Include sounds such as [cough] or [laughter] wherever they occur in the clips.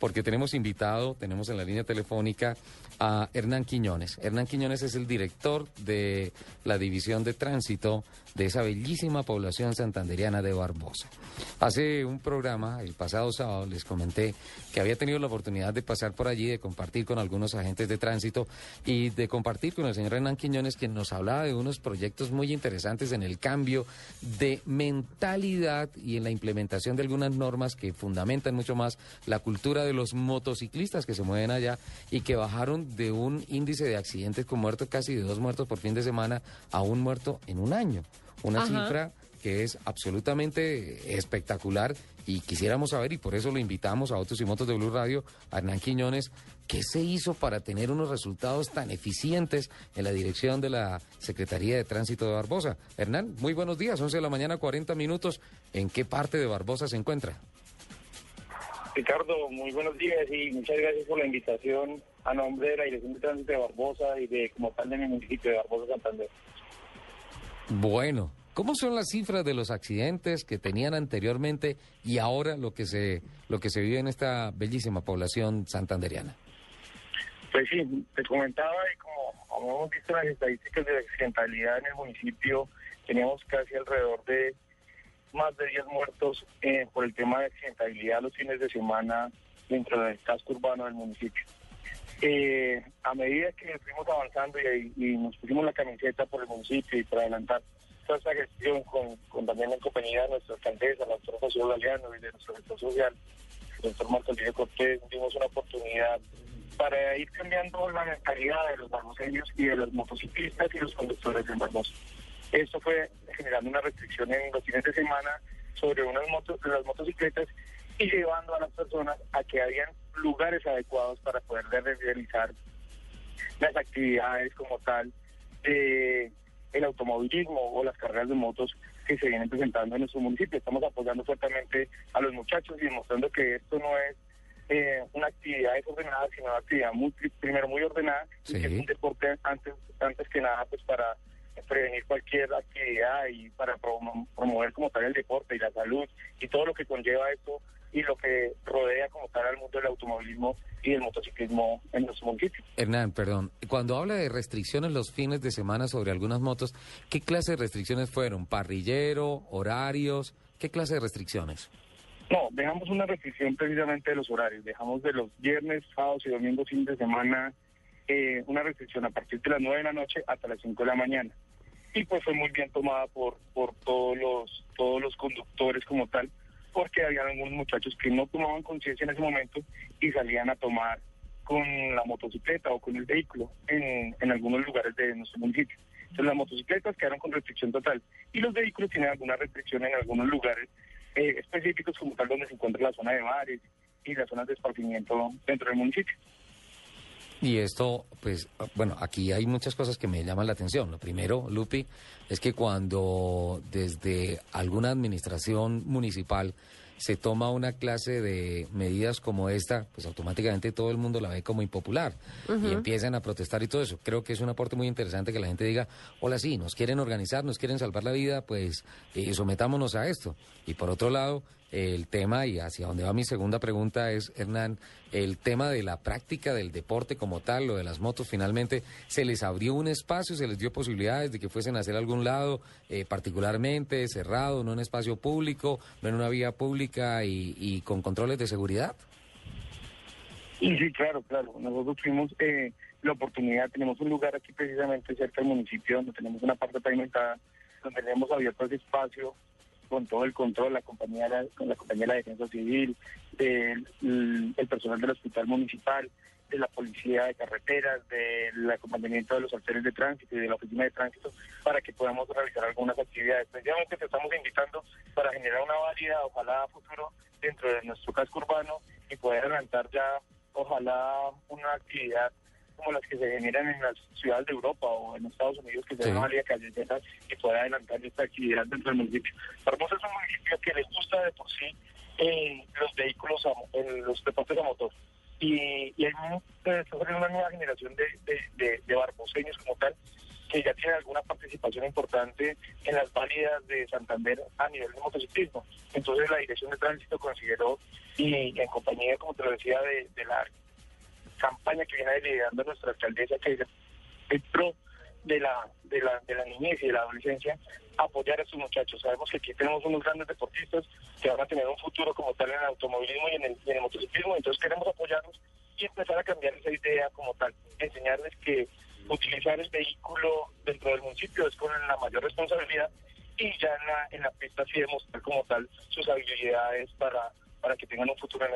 Porque tenemos invitado, tenemos en la línea telefónica a Hernán Quiñones. Hernán Quiñones es el director de la División de Tránsito de esa bellísima población santanderiana de Barbosa. Hace un programa, el pasado sábado, les comenté que había tenido la oportunidad de pasar por allí, de compartir con algunos agentes de tránsito y de compartir con el señor Hernán Quiñones, quien nos hablaba de unos proyectos muy interesantes en el cambio de mentalidad y en la implementación de algunas normas que fundamentan mucho más la cultura de los motociclistas que se mueven allá y que bajaron de un índice de accidentes con muertos casi de dos muertos por fin de semana a un muerto en un año. Una cifra que es absolutamente espectacular y quisiéramos saber, y por eso lo invitamos a Autos y Motos de Blue Radio, a Hernán Quiñones, ¿qué se hizo para tener unos resultados tan eficientes en la dirección de la Secretaría de Tránsito de Barbosa? Hernán, muy buenos días, 11 de la mañana, 40 minutos. ¿En qué parte de Barbosa se encuentra? Ricardo, muy buenos días y muchas gracias por la invitación a nombre de la Dirección de Tránsito de Barbosa y de como tal de mi municipio de Barbosa, Santander. Bueno, ¿cómo son las cifras de los accidentes que tenían anteriormente y ahora lo que se lo que se vive en esta bellísima población santanderiana? Pues sí, te comentaba y como, hemos visto las estadísticas de accidentalidad en el municipio, teníamos casi alrededor de más de 10 muertos eh, por el tema de accidentabilidad los fines de semana dentro del casco urbano del municipio. Eh, a medida que fuimos avanzando y, nos pusimos la camiseta por el municipio y para adelantar toda esta gestión con, también en compañía de nuestra alcaldesa, la doctora José Galeano y de nuestro sector social, el doctor Marco Lidio Cortés, dimos una oportunidad para ir cambiando la mentalidad de los barboseños y de los motociclistas y los conductores en Barbosa. Esto fue generando una restricción en los fines de semana sobre unas motos, las motocicletas y llevando a las personas a que habían lugares adecuados para poder realizar las actividades como tal de el automovilismo o las carreras de motos que se vienen presentando en nuestro municipio. Estamos apoyando fuertemente a los muchachos y demostrando que esto no es eh, una actividad desordenada, sino una actividad muy, primero muy ordenada y que es un deporte antes, antes que nada pues para prevenir cualquier actividad y para promover como tal el deporte y la salud y todo lo que conlleva esto y lo que rodea como tal al mundo del automovilismo y del motociclismo en nuestro municipio. Hernán, perdón, cuando habla de restricciones los fines de semana sobre algunas motos, ¿qué clase de restricciones fueron? ¿Parrillero, horarios? ¿Qué clase de restricciones? No, dejamos una restricción precisamente de los horarios, dejamos de los viernes, sábados y domingos, fines de semana, eh, una restricción a partir de las 9 de la noche hasta las 5 de la mañana. Y pues fue muy bien tomada por, por todos, los, todos los conductores como tal, porque había algunos muchachos que no tomaban conciencia en ese momento y salían a tomar con la motocicleta o con el vehículo en, en algunos lugares de nuestro municipio. Entonces las motocicletas quedaron con restricción total y los vehículos tienen alguna restricción en algunos lugares eh, específicos como tal donde se encuentra la zona de bares y las zonas de esparcimiento dentro del municipio. Y esto, pues, bueno, aquí hay muchas cosas que me llaman la atención. Lo primero, Lupi, es que cuando desde alguna administración municipal se toma una clase de medidas como esta, pues automáticamente todo el mundo la ve como impopular y empiezan a protestar y todo eso. Creo que es un aporte muy interesante que la gente diga, hola, sí, nos quieren organizar, nos quieren salvar la vida, pues eh, sometámonos a esto. Y por otro lado, el tema, y hacia donde va mi segunda pregunta es, Hernán, el tema de la práctica del deporte como tal, lo de las motos, finalmente, ¿se les abrió un espacio, se les dio posibilidades de que fuesen a hacer algún lado, eh, particularmente cerrado, no en espacio público, no en una vía pública y, con controles de seguridad? Sí, claro, claro. Nosotros tuvimos eh, la oportunidad, tenemos un lugar aquí precisamente cerca del municipio donde tenemos una parte pavimentada, donde tenemos abierto ese espacio con todo el control, la compañía, con la compañía de la Defensa Civil, del el personal del Hospital Municipal, de la Policía de Carreteras, del acompañamiento de los actores de tránsito y de la Oficina de Tránsito, para que podamos realizar algunas actividades. Precisamente te estamos invitando para generar una válida, ojalá futuro, dentro de nuestro casco urbano y poder adelantar ya, ojalá, una actividad como las que se generan en las ciudades de Europa o en Estados Unidos, que se llama Vía Callejera, y poder adelantar esta actividad dentro del municipio. Barbosa es un municipio que les gusta de por sí eh, los vehículos, en los deportes a motor. Y, y hay una nueva generación de, de, de barboseños como tal, que ya tiene alguna participación importante en las válidas de Santander a nivel de motociclismo. Entonces la Dirección de Tránsito consideró, y en compañía, como te lo decía, de, la campaña que viene liderando nuestra alcaldesa, que es el pro de la, de la, de la niñez y de la adolescencia, apoyar a estos muchachos. Sabemos que aquí tenemos unos grandes deportistas que van a tener un futuro como tal en el automovilismo y en el, en motociclismo, entonces queremos apoyarlos y empezar a cambiar esa idea como tal, enseñarles que utilizar el vehículo dentro del municipio es con la mayor responsabilidad y ya en la, en la pista sí demostrar como tal sus habilidades para, para que tengan un futuro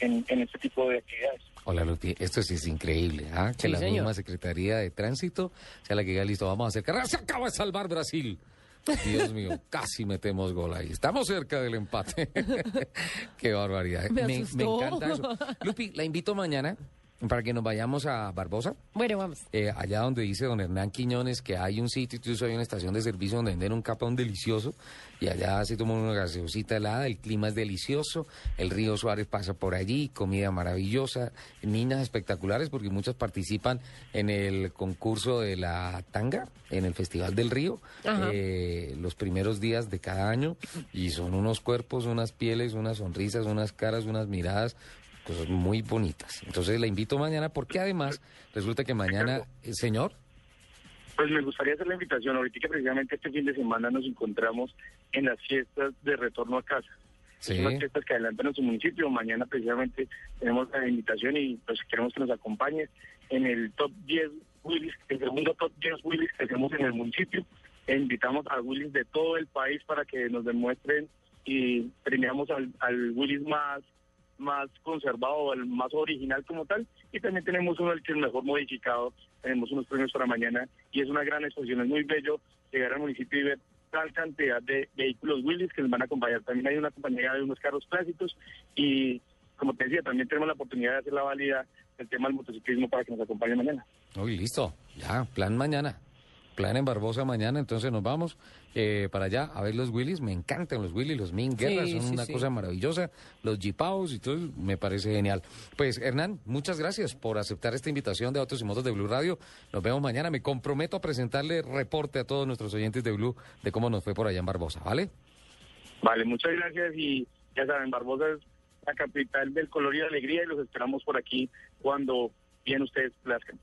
en, en, este tipo de actividades. Hola Lupi, esto sí es increíble, ¿ah? que la misma Secretaría de Tránsito sea la que diga, listo, vamos a hacer carrera, se acaba de salvar Brasil. Dios mío, [laughs] casi metemos gol ahí. Estamos cerca del empate. [laughs] Qué barbaridad. Me, me, encanta eso. [laughs] Lupi, la invito mañana para que nos vayamos a Barbosa. Bueno, vamos. Eh, allá donde dice don Hernán Quiñones que hay un sitio, incluso hay una estación de servicio donde venden un capón delicioso y allá se toma una gaseosita helada, el clima es delicioso, el río Suárez pasa por allí, comida maravillosa, niñas espectaculares porque muchas participan en el concurso de la tanga, en el Festival del Río, eh, los primeros días de cada año y son unos cuerpos, unas pieles, unas sonrisas, unas caras, unas miradas cosas muy bonitas. Entonces la invito mañana porque además resulta que mañana, eh, señor. Pues me gustaría hacer la invitación. Ahorita que precisamente este fin de semana nos encontramos en las fiestas de retorno a casa. Sí. Son las fiestas que adelantan en su municipio. Mañana precisamente tenemos la invitación y pues queremos que nos acompañe en el top 10 Willis, el segundo top 10 Willis que hacemos en el municipio. E invitamos a Willis de todo el país para que nos demuestren y premiamos al, al Willis más más conservado, el más original como tal, y también tenemos uno el que es mejor modificado, tenemos unos premios para mañana, y es una gran exposición, es muy bello llegar al municipio y ver tal cantidad de vehículos Willys que nos van a acompañar. También hay una compañía de unos carros clásicos y, como te decía, también tenemos la oportunidad de hacer la válida del tema del motociclismo para que nos acompañe mañana. Uy, listo, ya, plan mañana plan en Barbosa mañana, entonces nos vamos eh, para allá a ver los Willys. Me encantan los Willys, los Min Guerra, son una cosa maravillosa. Los Jeepaos y todo, me parece genial. Pues Hernán, muchas gracias por aceptar esta invitación de Autos y Motos de Blue Radio. Nos vemos mañana. Me comprometo a presentarle reporte a todos nuestros oyentes de Blue de cómo nos fue por allá en Barbosa, ¿vale? Vale, muchas gracias y ya saben, Barbosa es la capital del color y la alegría y los esperamos por aquí cuando bien ustedes plazcan.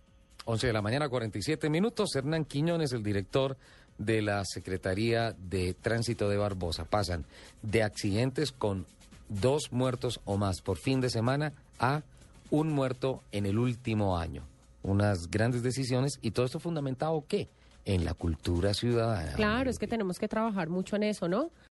11 de la mañana, 47 minutos. Hernán Quiñones, el director de la Secretaría de Tránsito de Barbosa. Pasan de accidentes con dos muertos o más por fin de semana a un muerto en el último año. Unas grandes decisiones y todo esto fundamentado, ¿qué? En la cultura ciudadana. Claro, es que tenemos que trabajar mucho en eso, ¿no?